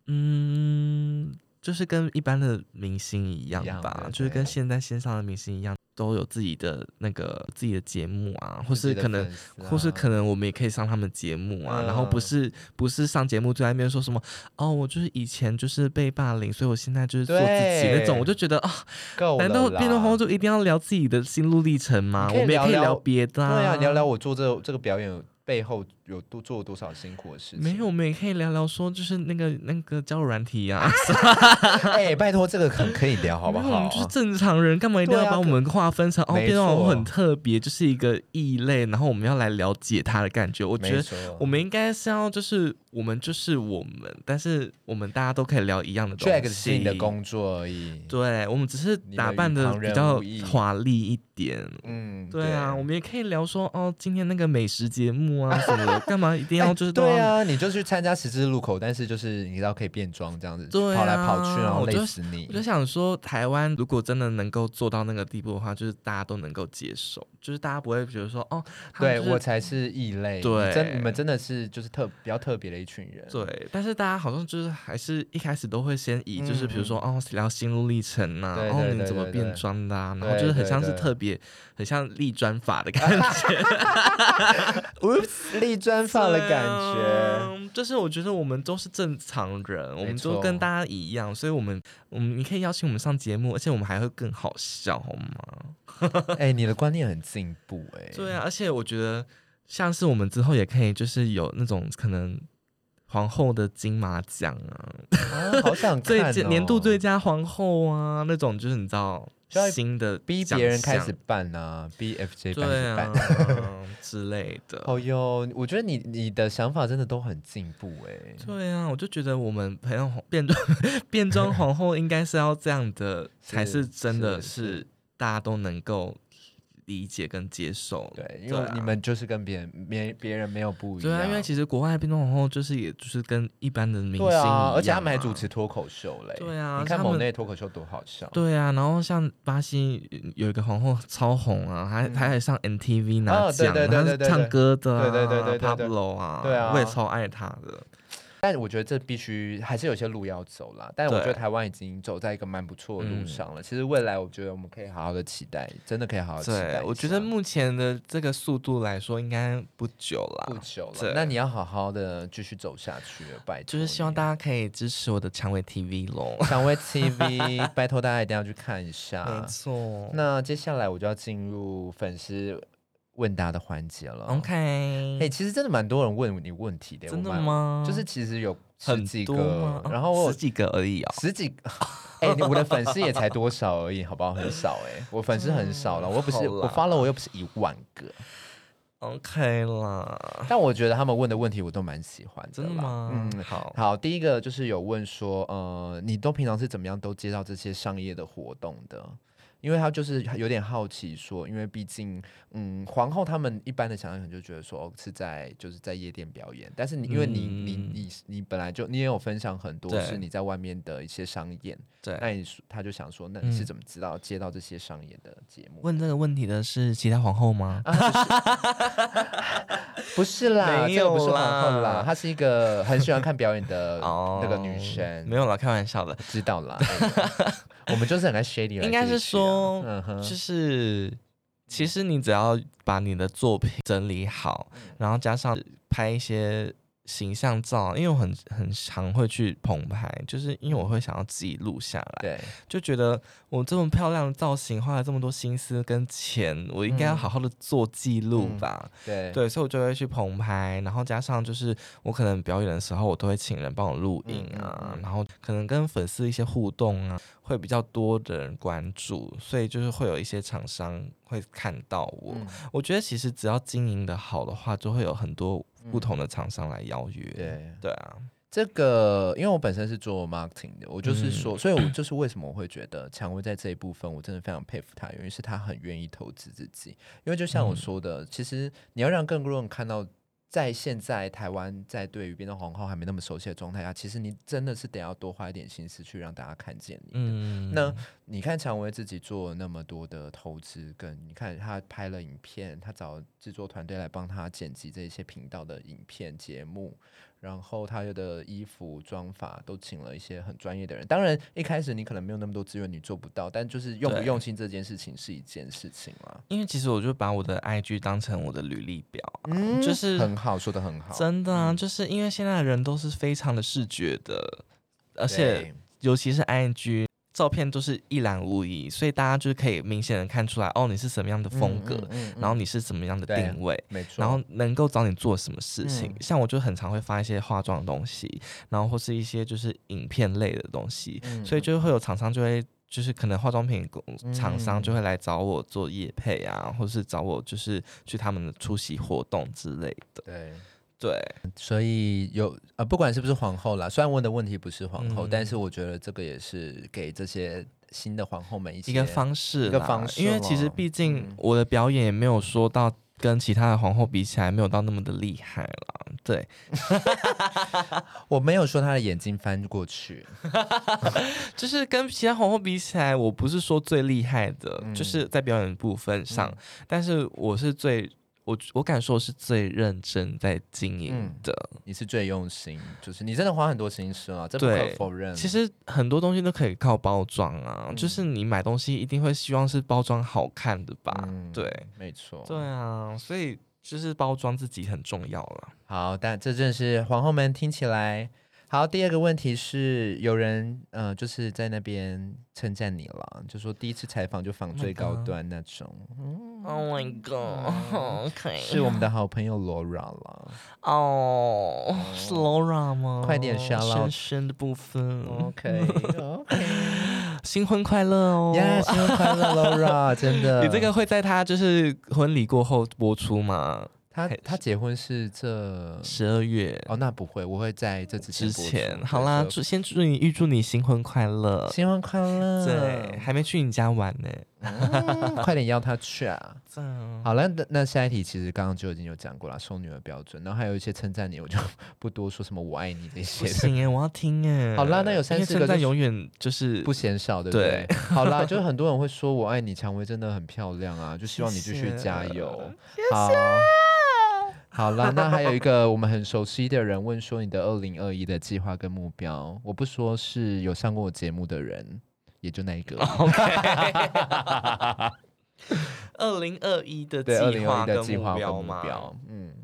嗯，就是跟一般的明星一样吧，样就是跟现在线上的明星一样。都有自己的那个自己的节目啊，或是可能，啊、或是可能我们也可以上他们节目啊，嗯、然后不是不是上节目就在那边说什么哦，我就是以前就是被霸凌，所以我现在就是做自己那种，我就觉得啊，哦、难道变装皇后就一定要聊自己的心路历程吗？聊聊我们也可以聊别的，啊，对啊，聊聊我做这这个表演背后。有多做了多少辛苦的事情？没有，我们也可以聊聊说，就是那个那个交友软体呀。哎，拜托，这个很可以聊，好不好？我们就是正常人，干嘛一定要把我们划分成哦？变装皇后很特别，就是一个异类，然后我们要来了解他的感觉。我觉得我们应该是要，就是我们就是我们，但是我们大家都可以聊一样的东西。是你的工作而已。对，我们只是打扮的比较华丽一点。嗯，对啊，我们也可以聊说哦，今天那个美食节目啊什么的。了，干嘛一定要就是、欸、对啊？你就去参加十字路口，但是就是你知道可以变装这样子，对啊、跑来跑去，然后累死你。我就，想说，台湾如果真的能够做到那个地步的话，就是大家都能够接受，就是大家不会觉得说哦，对我才是异类，对，你真你们真的是就是特比较特别的一群人。对，但是大家好像就是还是一开始都会先以就是比如说、嗯、哦聊心路历程呐、啊，然后你怎么变装的、啊，然后就是很像是特别很像立专法的感觉。立专法的感觉、嗯，就是我觉得我们都是正常人，我们都跟大家一样，所以我们，我们你可以邀请我们上节目，而且我们还会更好笑，好吗？哎、欸，你的观念很进步、欸，哎，对啊，而且我觉得像是我们之后也可以，就是有那种可能皇后的金马奖啊，啊，好想看、哦、最年度最佳皇后啊，那种就是你知道。新的逼别人开始办啊，逼 FJ 办一办、啊、之类的。哦哟，我觉得你你的想法真的都很进步哎。对啊，我就觉得我们培养变装 变装皇后应该是要这样的，才是真的 是大家都能够。理解跟接受，对，因为你们就是跟别人别别人没有不一样。对啊，因为其实国外的变装皇后就是也就是跟一般的明星一样、啊，而且他们还主持脱口秀嘞。对啊，你看某内脱口秀多好笑。对啊，然后像巴西有一个皇后超红啊，还、嗯、还还上 MTV 拿奖，对对对对对，唱歌的、啊，对对对对对，Pablo 啊，对啊，我也超爱她的。但我觉得这必须还是有些路要走啦。但我觉得台湾已经走在一个蛮不错的路上了。其实未来我觉得我们可以好好的期待，真的可以好好期待。我觉得目前的这个速度来说，应该不久了，不久了。那你要好好的继续走下去了，拜托。就是希望大家可以支持我的蔷薇 TV 咯，蔷薇 TV，拜托大家一定要去看一下。没错。那接下来我就要进入粉丝。问答的环节了，OK，哎、欸，其实真的蛮多人问你问题的，真的吗？就是其实有十几个，然后我十几个而已啊、哦，十几个，哎、欸，我的粉丝也才多少而已，好不好？很少哎、欸，我粉丝很少了，我又不是我发了，我又不是一万个，OK 啦。但我觉得他们问的问题我都蛮喜欢的，真的吗？嗯，好好，第一个就是有问说，呃，你都平常是怎么样都接到这些商业的活动的？因为他就是有点好奇说，因为毕竟，嗯，皇后他们一般的想象可能就觉得说，哦，是在就是在夜店表演，但是你因为你、嗯、你你你本来就你也有分享很多是你在外面的一些商演，对，那你他就想说，那你是怎么知道接到这些商演的节目？问这个问题的是其他皇后吗？啊、不，是 不是啦，没有不是皇后啦，她是一个很喜欢看表演的 那个女生，哦、没有啦，开玩笑的，知道啦。我们就是很爱 shady，应该是说，就是其实你只要把你的作品整理好，然后加上拍一些。形象照，因为我很很常会去棚拍，就是因为我会想要自己录下来，对，就觉得我这么漂亮的造型，花了这么多心思跟钱，我应该要好好的做记录吧，嗯、对。对，所以我就会去棚拍，然后加上就是我可能表演的时候，我都会请人帮我录影啊，然后可能跟粉丝一些互动啊，会比较多的人关注，所以就是会有一些厂商会看到我，嗯、我觉得其实只要经营的好的话，就会有很多。不同的厂商来邀约，嗯、对。对啊，这个因为我本身是做 marketing 的，我就是说，嗯、所以我就是为什么我会觉得蔷薇在这一部分，我真的非常佩服他，原因是他很愿意投资自己，因为就像我说的，嗯、其实你要让更多人看到。在现在台湾，在对于变装皇后还没那么熟悉的状态下，其实你真的是得要多花一点心思去让大家看见你。嗯，那你看蔷薇自己做那么多的投资，跟你看他拍了影片，他找制作团队来帮他剪辑这些频道的影片节目。然后他的衣服妆法都请了一些很专业的人。当然一开始你可能没有那么多资源，你做不到。但就是用不用心这件事情是一件事情嘛。因为其实我就把我的 IG 当成我的履历表，啊，嗯，就是很好，说的很好。真的啊，嗯，就是因为现在的人都是非常的视觉的，而且尤其是 IG。照片都是一览无遗，所以大家就是可以明显的看出来，哦，你是什么样的风格，嗯嗯嗯、然后你是什么样的定位，没错，然后能够找你做什么事情。嗯、像我就很常会发一些化妆的东西，然后或是一些就是影片类的东西，嗯、所以就会有厂商就会就是可能化妆品厂商就会来找我做业配啊，或是找我就是去他们的出席活动之类的。对。对，所以有呃，不管是不是皇后啦，虽然问的问题不是皇后，嗯、但是我觉得这个也是给这些新的皇后们一个方式，一个方式。因为其实毕竟我的表演也没有说到。跟其他的皇后比起来，没有到那么的厉害了。对，我没有说她的眼睛翻过去，就是跟其他皇后比起来，我不是说最厉害的，嗯、就是在表演部分上，嗯、但是我是最。我我敢说是最认真在经营的，嗯，你是最用心，就是你真的花很多心思啊，这不可否认。其实很多东西都可以靠包装啊，嗯、就是你买东西一定会希望是包装好看的吧？嗯、对，没错。对啊，所以就是包装自己很重要了。好，但这正是皇后们听起来。好，第二个问题是，有人呃，就是在那边称赞你了，就说第一次采访就访最高端那种。Oh my god！OK，是我们的好朋友 Laura 了。哦，是 Laura 吗？快点 shout out 深深的部分。OK，OK，新婚快乐哦！呀，新婚快乐，Laura！真的，你这个会在他就是婚礼过后播出吗？他他结婚是这十二月哦，那不会，我会在这之前。之前好啦，祝先祝你预祝你新婚快乐，新婚快乐。对，还没去你家玩呢，嗯、快点邀他去啊！嗯、好了，那那下一题其实刚刚就已经有讲过了，送女儿标准，然后还有一些称赞你，我就 不多说什么我爱你这些。不行哎，我要听哎。好啦，那有三四个称赞永远就是不嫌少的，对不对？对好啦，就是很多人会说我爱你，蔷薇真的很漂亮啊，就希望你继续加油。谢谢好。好了，那还有一个我们很熟悉的人问说，你的二零二一的计划跟目标，我不说是有上过我节目的人，也就那一个。二零二一的计划跟目标吗？嗯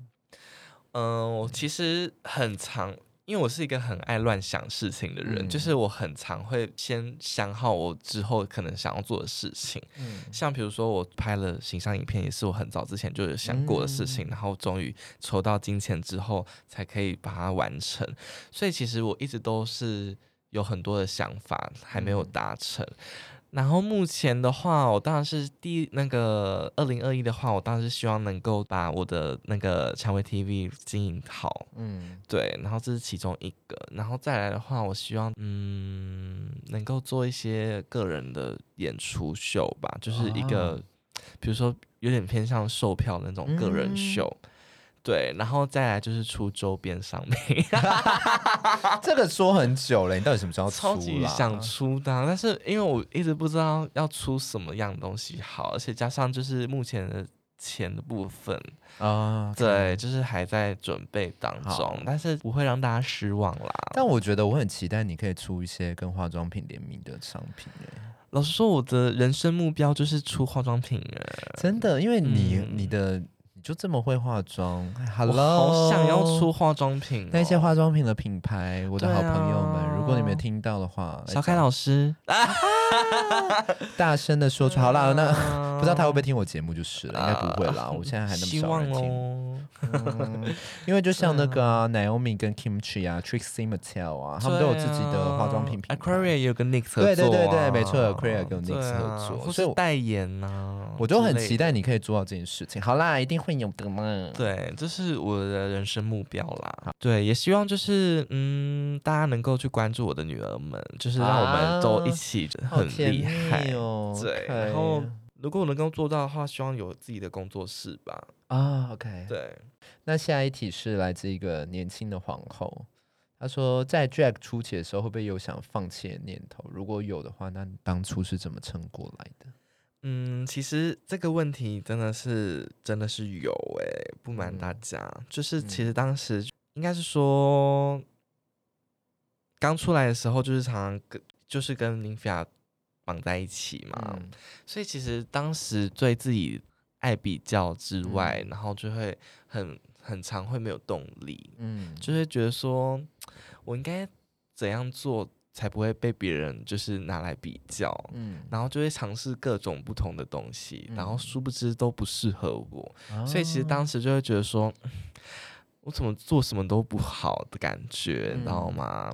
嗯，我其实很长。因为我是一个很爱乱想事情的人，嗯、就是我很常会先想好我之后可能想要做的事情。嗯、像比如说我拍了形象影片，也是我很早之前就有想过的事情，嗯、然后终于筹到金钱之后才可以把它完成。所以其实我一直都是有很多的想法还没有达成。嗯然后目前的话，我当然是第那个二零二一的话，我当然是希望能够把我的那个蔷薇 TV 经营好，嗯，对。然后这是其中一个，然后再来的话，我希望嗯能够做一些个人的演出秀吧，就是一个，啊、比如说有点偏向售票的那种个人秀。嗯对，然后再来就是出周边商品，这个说很久了，你到底什么时候出？超级想出的，但是因为我一直不知道要出什么样的东西好，而且加上就是目前的钱的部分啊，对，就是还在准备当中，但是不会让大家失望啦。但我觉得我很期待你可以出一些跟化妆品联名的商品耶。老实说，我的人生目标就是出化妆品耶，真的，因为你、嗯、你的。就这么会化妆，Hello，好想要出化妆品，哦，那些化妆品的品牌，我的好朋友们，啊、如果你们听到的话，小凯老师，大声的说出，好啦，那 不知道他会不会听我节目就是了，应该不会啦，我现在还那么少人听。嗯，因为就像那个、啊、Naomi 跟 Kimchi 啊，Trixie Mattel 啊，他们都有自己的化妆品品牌。Aquaria 也有跟 NYX 合作、啊，对对对对，没错，Aquaria 跟 NYX 合作，啊、所以代言呐、啊，我就很期待你可以做到这件事情。好啦，一定会有的嘛。对，这是我的人生目标啦。对，也希望就是嗯，大家能够去关注我的女儿们，就是让我们都一起很厉害、啊、哦。对，然后。如果我能够做到的话，希望有自己的工作室吧。啊、oh，OK，对。那下一题是来自一个年轻的皇后，她说在 Drag 初期的时候，会不会有想放弃的念头？如果有的话，那你当初是怎么撑过来的？嗯，其实这个问题真的是真的是有诶、欸，不瞒大家，嗯、就是其实当时应该是说刚出来的时候，就是常常跟就是跟 Nymphia 绑在一起嘛，嗯、所以其实当时对自己爱比较之外，嗯、然后就会很很常会没有动力，嗯，就会觉得说我应该怎样做才不会被别人就是拿来比较，嗯，然后就会尝试各种不同的东西，嗯、然后殊不知都不适合我，哦、所以其实当时就会觉得说，我怎么做什么都不好的感觉，你知道吗？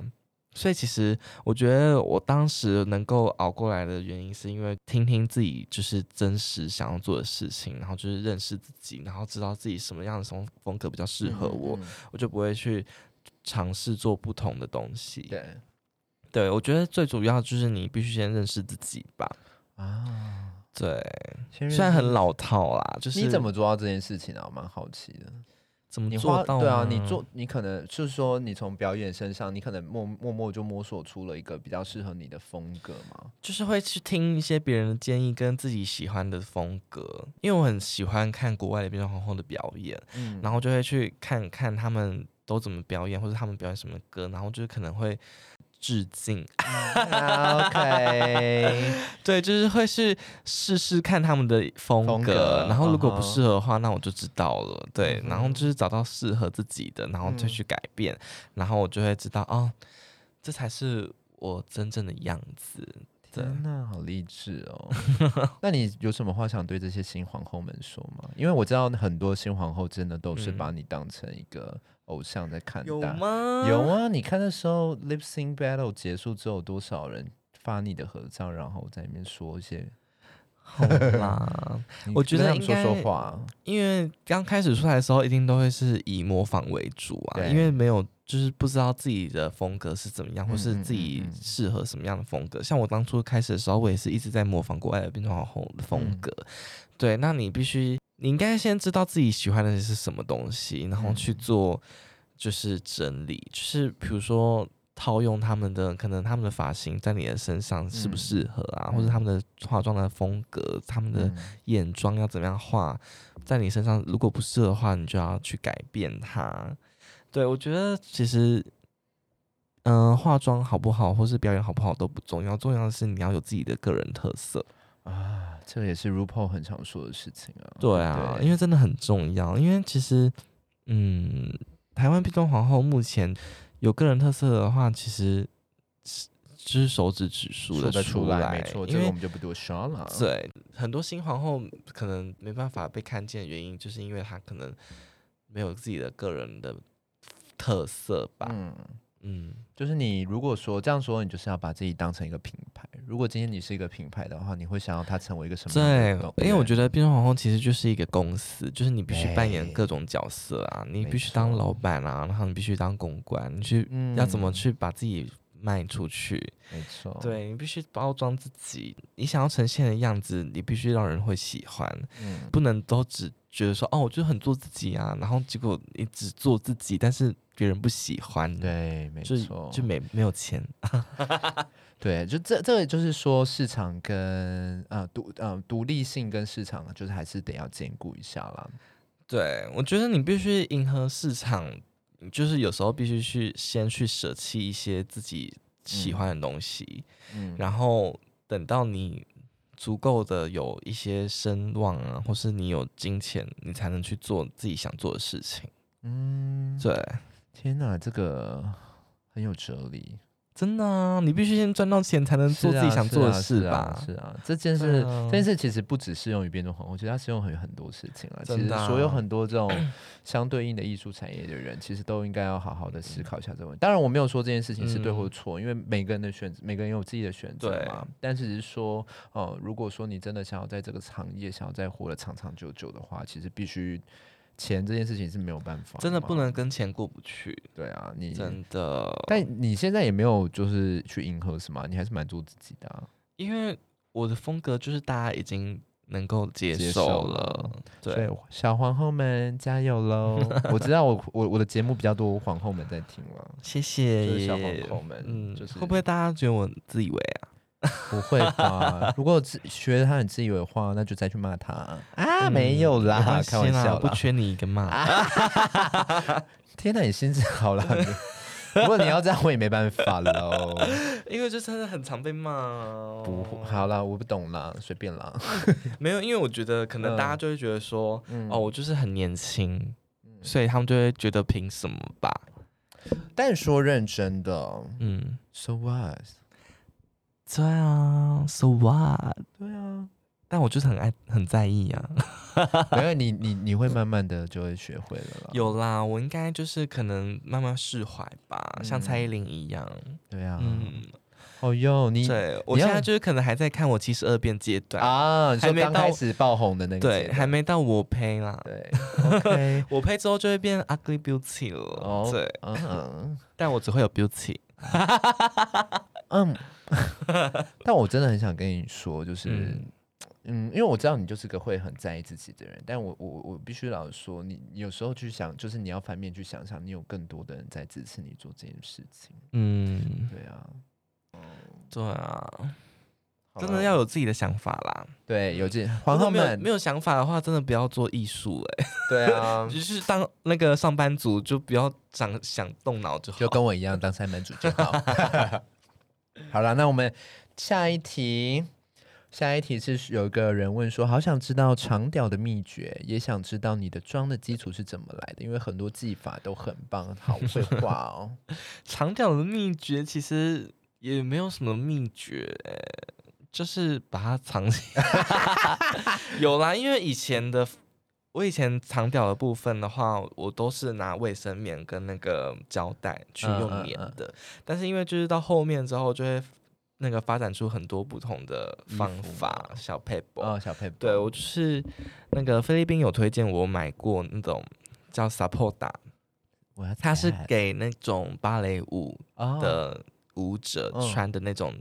所以其实我觉得我当时能够熬过来的原因，是因为听听自己就是真实想要做的事情，然后就是认识自己，然后知道自己什么样的风风格比较适合我，嗯嗯、我就不会去尝试做不同的东西。对，对我觉得最主要就是你必须先认识自己吧。啊，对，虽然很老套啦，就是你怎么做到这件事情啊？我蛮好奇的。怎么做到？对啊，你做，你可能就是说，你从表演身上，你可能默默默就摸索出了一个比较适合你的风格嘛。就是会去听一些别人的建议，跟自己喜欢的风格。因为我很喜欢看国外的变装皇后的表演，嗯，然后就会去看看他们都怎么表演，或者他们表演什么歌，然后就是可能会。致敬，OK，对，就是会是试试看他们的风格，风格然后如果不适合的话，uh huh. 那我就知道了，对，然后就是找到适合自己的，然后再去改变，嗯、然后我就会知道，哦，这才是我真正的样子。天哪，好励志哦！那你有什么话想对这些新皇后们说吗？因为我知道很多新皇后真的都是把你当成一个偶像在看待。有吗？有啊！你看的时候，Lip Sync Battle 结束之后，多少人发你的合照，然后在里面说一些。好啦，我觉得应该说说话，因为刚开始出来的时候，一定都会是以模仿为主啊，因为没有。就是不知道自己的风格是怎么样，或是自己适合什么样的风格。嗯嗯嗯、像我当初开始的时候，我也是一直在模仿国外的变装皇后的风格。嗯、对，那你必须，你应该先知道自己喜欢的是什么东西，然后去做，就是整理。嗯、就是比如说套用他们的，可能他们的发型在你的身上适不适合啊，嗯、或者他们的化妆的风格，他们的眼妆要怎么样画，在你身上如果不适合的话，你就要去改变它。对，我觉得其实，嗯、呃，化妆好不好，或是表演好不好都不重要，重要的是你要有自己的个人特色啊。这个也是 RuPaul 很常说的事情啊。对啊，对因为真的很重要。因为其实，嗯，台湾变装皇后目前有个人特色的话，其实是就是手指指数的出来，没错。因为这个我们就不多说了。对，很多新皇后可能没办法被看见的原因，就是因为她可能没有自己的个人的。特色吧，嗯嗯，就是你如果说这样说，你就是要把自己当成一个品牌。如果今天你是一个品牌的话，你会想要它成为一个什么？对，因为我觉得变装皇后其实就是一个公司，就是你必须扮演各种角色啊，你必须当老板啊，然后你必须当公关，你去要怎么去把自己卖出去？没错，对，你必须包装自己，你想要呈现的样子，你必须让人会喜欢，嗯，不能都只觉得说哦，我就很做自己啊，然后结果你只做自己，但是。别人不喜欢，对，没错，就没没有钱 对，就这这个就是说市场跟呃独呃独立性跟市场，就是还是得要兼顾一下啦。对，我觉得你必须迎合市场，就是有时候必须去先去舍弃一些自己喜欢的东西，嗯，然后等到你足够的有一些声望啊，或是你有金钱，你才能去做自己想做的事情。嗯，对。天哪，这个很有哲理，真的啊！你必须先赚到钱，才能做自己想做的事吧？是啊，是啊，是啊，这件事，啊、这件事其实不只适用于变装皇后，我觉得它适用于很多事情啊。其实所有很多这种相对应的艺术产业的人，其实都应该要好好的思考一下这个问题。当然，我没有说这件事情是对或错，嗯、因为每个人的选择，每个人有自己的选择嘛。但是只是说，哦、呃，如果说你真的想要在这个行业想要再活得长长久久的话，其实必须。钱这件事情是没有办法，真的不能跟钱过不去。对啊，你真的，但你现在也没有就是去迎合什么，你还是蛮做自己的啊。因为我的风格就是大家已经能够接受了。对，小皇后们加油喽！我知道我我我的节目比较多皇后们在听了，谢谢小皇后们。嗯，就是会不会大家觉得我自以为啊？不会吧？如果自觉得他很自以为的话，那就再去骂他啊！嗯、没有啦，开玩笑啦，不缺你一个骂。天哪，你心情好了。如果你要这样，我也没办法喽。因为就真的很常被骂。不，好啦，我不懂啦，随便啦。没有，因为我觉得可能大家就会觉得说，嗯、哦，我就是很年轻，嗯、所以他们就会觉得凭什么吧？但说认真的，嗯，So what？对啊，So what？对啊，但我就是很爱很在意啊。因为你你你会慢慢的就会学会了啦。有啦，我应该就是可能慢慢释怀吧，嗯、像蔡依林一样。对啊，嗯，哦哟，你对我现在就是可能还在看我七十二变阶段啊，还没开始爆红的那个，对，还没到我呸啦。对，OK，我呸之后就会变 ugly beauty 了。哦，对，嗯，但我只会有 beauty。嗯。但我真的很想跟你说，就是，嗯，因为我知道你就是个会很在意自己的人，但我我我必须老实说，你有时候去想，就是你要反面去想想，你有更多的人在支持你做这件事情。嗯，对啊，对啊。真的要有自己的想法啦，对，有这皇后们没有想法的话，真的不要做艺术哎。对啊，就是当那个上班族，就不要想想动脑就好，就跟我一样当上班族就好。好了，那我们下一题，下一题是有个人问说，好想知道长屌的秘诀，也想知道你的妆的基础是怎么来的，因为很多技法都很棒，好会画哦。长屌的秘诀其实也没有什么秘诀。就是把它藏起来，有啦，因为以前的我以前长屌的部分的话，我都是拿卫生棉跟那个胶带去用棉的，嗯。嗯嗯，但是因为就是到后面之后，就会那个发展出很多不同的方法，小 paper 哦，小 paper，，对我就是那个菲律宾有推荐我买过那种叫 Sapoda，它是给那种芭蕾舞的舞者穿的那种。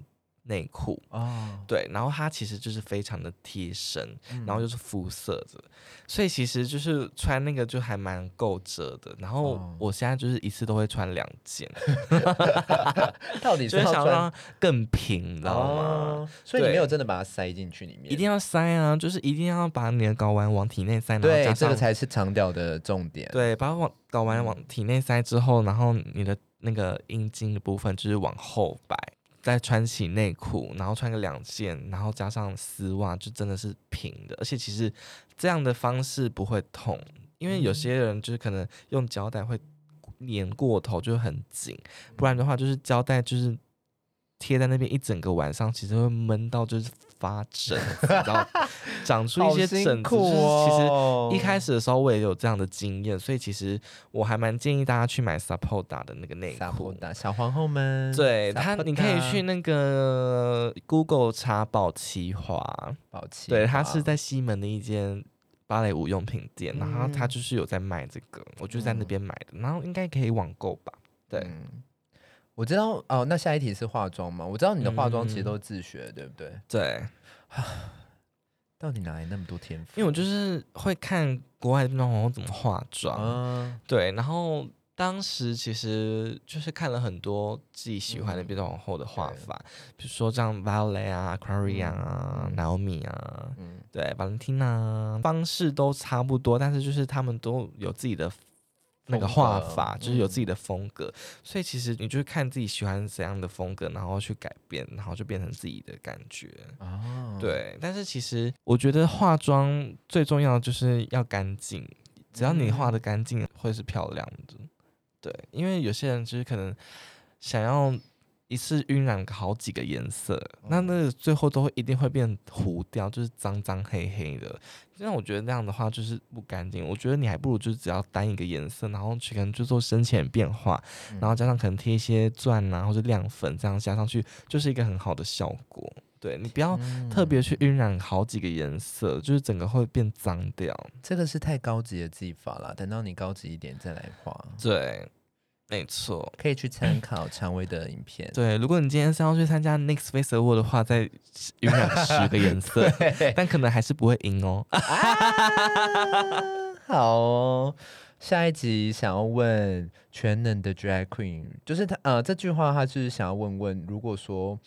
内裤哦，对，然后它其实就是非常的贴身，嗯、然后就是肤色的，所以其实就是穿那个就还蛮够遮的。然后我现在就是一次都会穿两件，哦、到底是要就是想让它更平，你知道吗？哦、所以你没有真的把它塞进去里面，一定要塞啊，就是一定要把你的睾丸往体内塞，对，这个才是长屌的重点。对，把往睾丸往体内塞之后，然后你的那个阴茎的部分就是往后摆。再穿起内裤，然后穿个两件，然后加上丝袜，就真的是平的。而且其实这样的方式不会痛，因为有些人就是可能用胶带会粘过头，就很紧。不然的话，就是胶带就是贴在那边一整个晚上，其实会闷到就是。发疹，然后 长出一些疹子。就是其实一开始的时候我也有这样的经验，所以其实我还蛮建议大家去买 Sapoda 的那个内裤。小皇后们，对它，你可以去那个 Google 查宝奇华，宝奇，对，它是在西门的一间芭蕾舞用品店，然后它就是有在卖这个，我就在那边买的，然后应该可以网购吧？对。我知道哦，那下一题是化妆吗？我知道你的化妆其实都是自学，嗯、对不对？对，到底哪来那么多天赋？因为我就是会看国外的变装皇后怎么化妆，嗯、对。然后当时其实就是看了很多自己喜欢的变装皇后的画法，嗯、比如说像 Violet 啊、Aquaria 啊、Naomi 啊，嗯、对，Valentina，方式都差不多，但是就是他们都有自己的。那个画法就是有自己的风格，嗯、所以其实你就是看自己喜欢怎样的风格，然后去改变，然后就变成自己的感觉。哦，对。但是其实我觉得化妆最重要的就是要干净，只要你画的干净，会是漂亮的。嗯、对，因为有些人就是可能想要。一次晕染好几个颜色，嗯、那那个最后都会一定会变糊掉，就是脏脏黑黑的。那我觉得那样的话就是不干净。我觉得你还不如就是只要单一个颜色，然后去可能就做深浅变化，嗯、然后加上可能贴一些钻啊或者亮粉这样加上去，就是一个很好的效果。对，你不要特别去晕染好几个颜色，就是整个会变脏掉。这个是太高级的技法了，等到你高级一点再来画。对。没错，可以去参考蔷薇的影片。对，如果你今天是要去参加 Next Face Award 的话，再晕染十个颜色，但可能还是不会赢哦。啊、好哦，下一集想要问全能的 Drag Queen，就是他呃这句话，他就是想要问问，如果说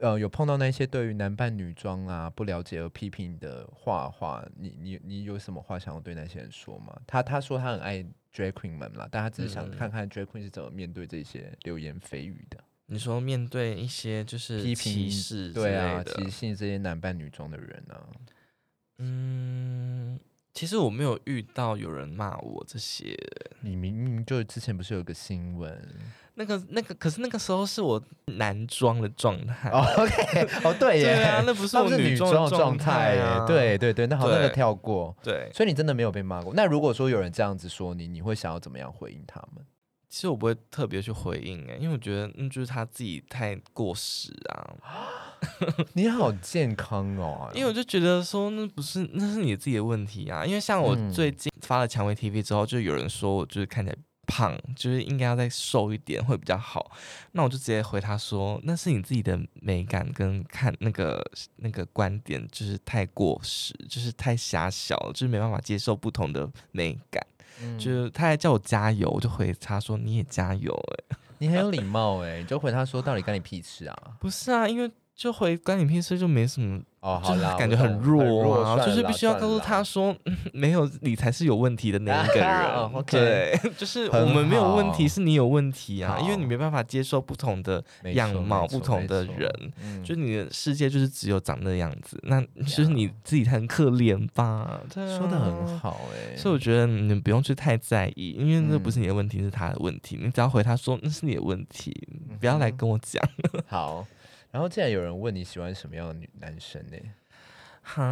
呃有碰到那些对于男扮女装啊不了解而批评的话话，你你你有什么话想要对那些人说吗？他他说他很爱。Drag Queen 们啦，大家只是想看看 Drag Queen 是怎么面对这些流言蜚语的。你说面对一些就是批评歧视，对啊，歧视这些男扮女装的人呢、啊？嗯，其实我没有遇到有人骂我这些。你明明就之前不是有个新闻？那个那个，可是那个时候是我男装的状态。Oh, OK，哦对耶，对啊，那不是我女装的状态耶。对对对，那好，那个跳过。对，所以你真的没有被骂过。那如果说有人这样子说你，你会想要怎么样回应他们？其实我不会特别去回应哎，因为我觉得那就是他自己太过时啊。你好健康哦，因为我就觉得说那不是那是你自己的问题啊。因为像我最近发了蔷薇 TV 之后，就有人说我就是看起来。胖，就是应该要再瘦一点会比较好。那我就直接回他说，那是你自己的美感跟看那个那个观点，就是太过时，就是太狭小了，就是没办法接受不同的美感。嗯、就是他还叫我加油，我就回他说你也加油哎、欸，你很有礼貌哎、欸，你就回他说到底干你屁事啊？不是啊，因为。就回关你屁事就没什么哦，就是感觉很弱啊，就是必须要告诉他说，没有你才是有问题的那一个人。啊、对 就是我们没有问题，是你有问题啊，因为你没办法接受不同的样貌、不同的人，嗯、就你的世界就是只有长那样子，那就是你自己很可怜吧？说的很好哎、欸，所以我觉得你不用去太在意，因为那不是你的问题，是他的问题。你只要回他说那是你的问题，不要来跟我讲。好。然后，竟然有人问你喜欢什么样的女男生呢？哈，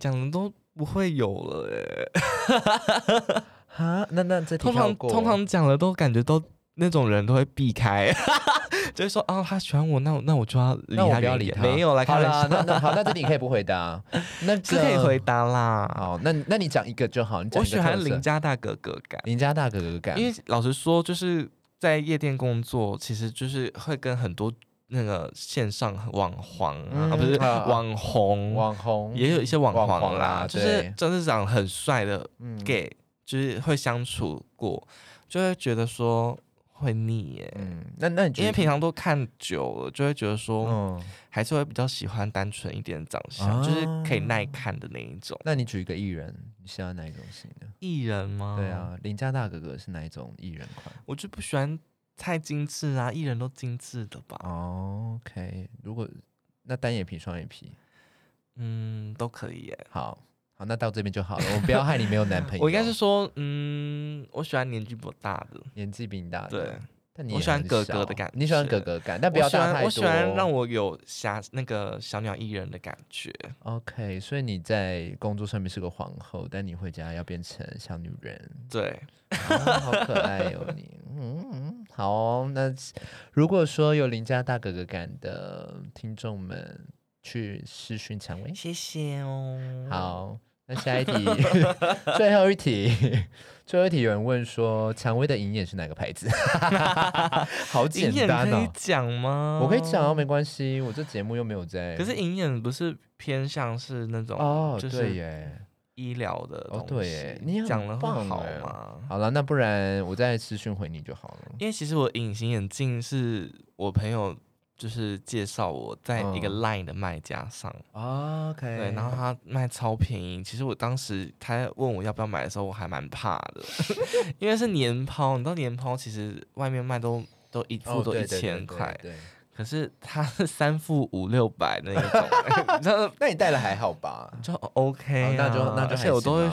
讲的都不会有了哎。哈，那那这通常通常讲的都感觉都那种人都会避开，就是说啊，他喜欢我，那我那我就要理他。没有来看啦，那那好，那这里可以不回答，那是可以回答啦。好，那那你讲一个就好。我喜欢邻家大哥哥感，邻家大哥哥感。因为老实说，就是在夜店工作，其实就是会跟很多。那个线上网黄啊，嗯、啊不是网红，网红也有一些网黄啦，啦就是真的长得很帅的 gay，、嗯、就是会相处过，就会觉得说会腻耶。嗯，那那你因为平常都看久了，就会觉得说，嗯，还是会比较喜欢单纯一点的长相，嗯、就是可以耐看的那一种。那你举一个艺人，你喜欢哪一种型的？艺人吗？对啊，邻家大哥哥是哪一种艺人款？我就不喜欢。太精致啊！艺人都精致的吧？OK，如果那单眼皮、双眼皮，嗯，都可以耶。好，好，那到这边就好了。我不要害你没有男朋友。我应该是说，嗯，我喜欢年纪比我大的，年纪比你大的。对，但你我喜欢哥哥的感觉。你喜欢哥哥感，但不要大太多。我喜欢让我有小那个小鸟依人的感觉。OK，所以你在工作上面是个皇后，但你回家要变成小女人。对，哦、好可爱哟、哦、你。嗯。好，那如果说有邻家大哥哥感的听众们去私讯蔷薇，谢谢哦。好，那下一题，最后一题，最后一题，有人问说蔷薇的银眼是哪个牌子？好简单哦，可以讲吗？我可以讲哦，没关系，我这节目又没有在。可是银眼不是偏向是那种哦，对耶。医疗的哦，对，你讲的话好吗？好了，那不然我再私讯回你就好了。因为其实我隐形眼镜是我朋友就是介绍我在一个 Line 的卖家上，哦，OK，对，然后他卖超便宜。其实我当时他问我要不要买的时候，我还蛮怕的，因为是年抛，你知道年抛其实外面卖都都一副都一千块。可是他是三副五六百那一种，那那你戴了还好吧？就 OK，啊哦，那就那就而且我都会，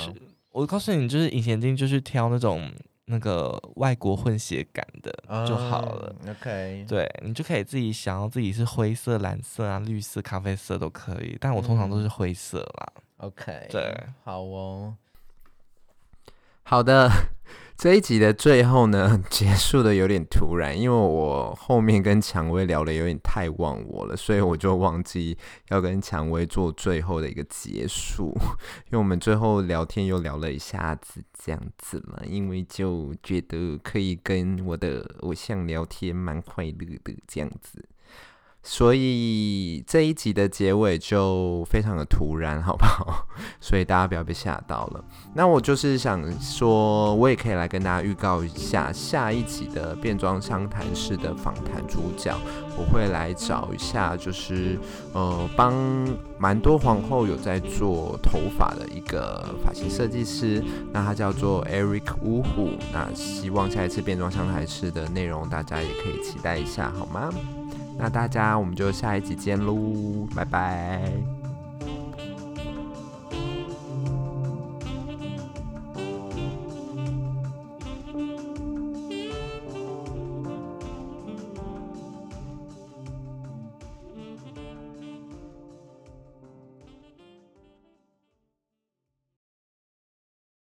我告诉你，就是隐形眼镜就是挑那种那个外国混血感的就好了。嗯、OK，对你就可以自己想要自己是灰色、蓝色啊、绿色、咖啡色都可以，但我通常都是灰色啦。嗯、OK，对，好哦，好的。这一集的最后呢，结束的有点突然，因为我后面跟蔷薇聊的有点太忘我了，所以我就忘记要跟蔷薇做最后的一个结束。因为我们最后聊天又聊了一下子这样子嘛，因为就觉得可以跟我的偶像聊天，蛮快乐的这样子。所以这一集的结尾就非常的突然，好不好？所以大家不要被吓到了。那我就是想说，我也可以来跟大家预告一下下一集的变装相谈式的访谈主角，我会来找一下，就是呃，帮蛮多皇后有在做头发的一个发型设计师，那他叫做 Eric Wu Hu。那希望下一次变装相谈式的内容大家也可以期待一下，好吗？那大家，我们就下一集见喽，拜拜。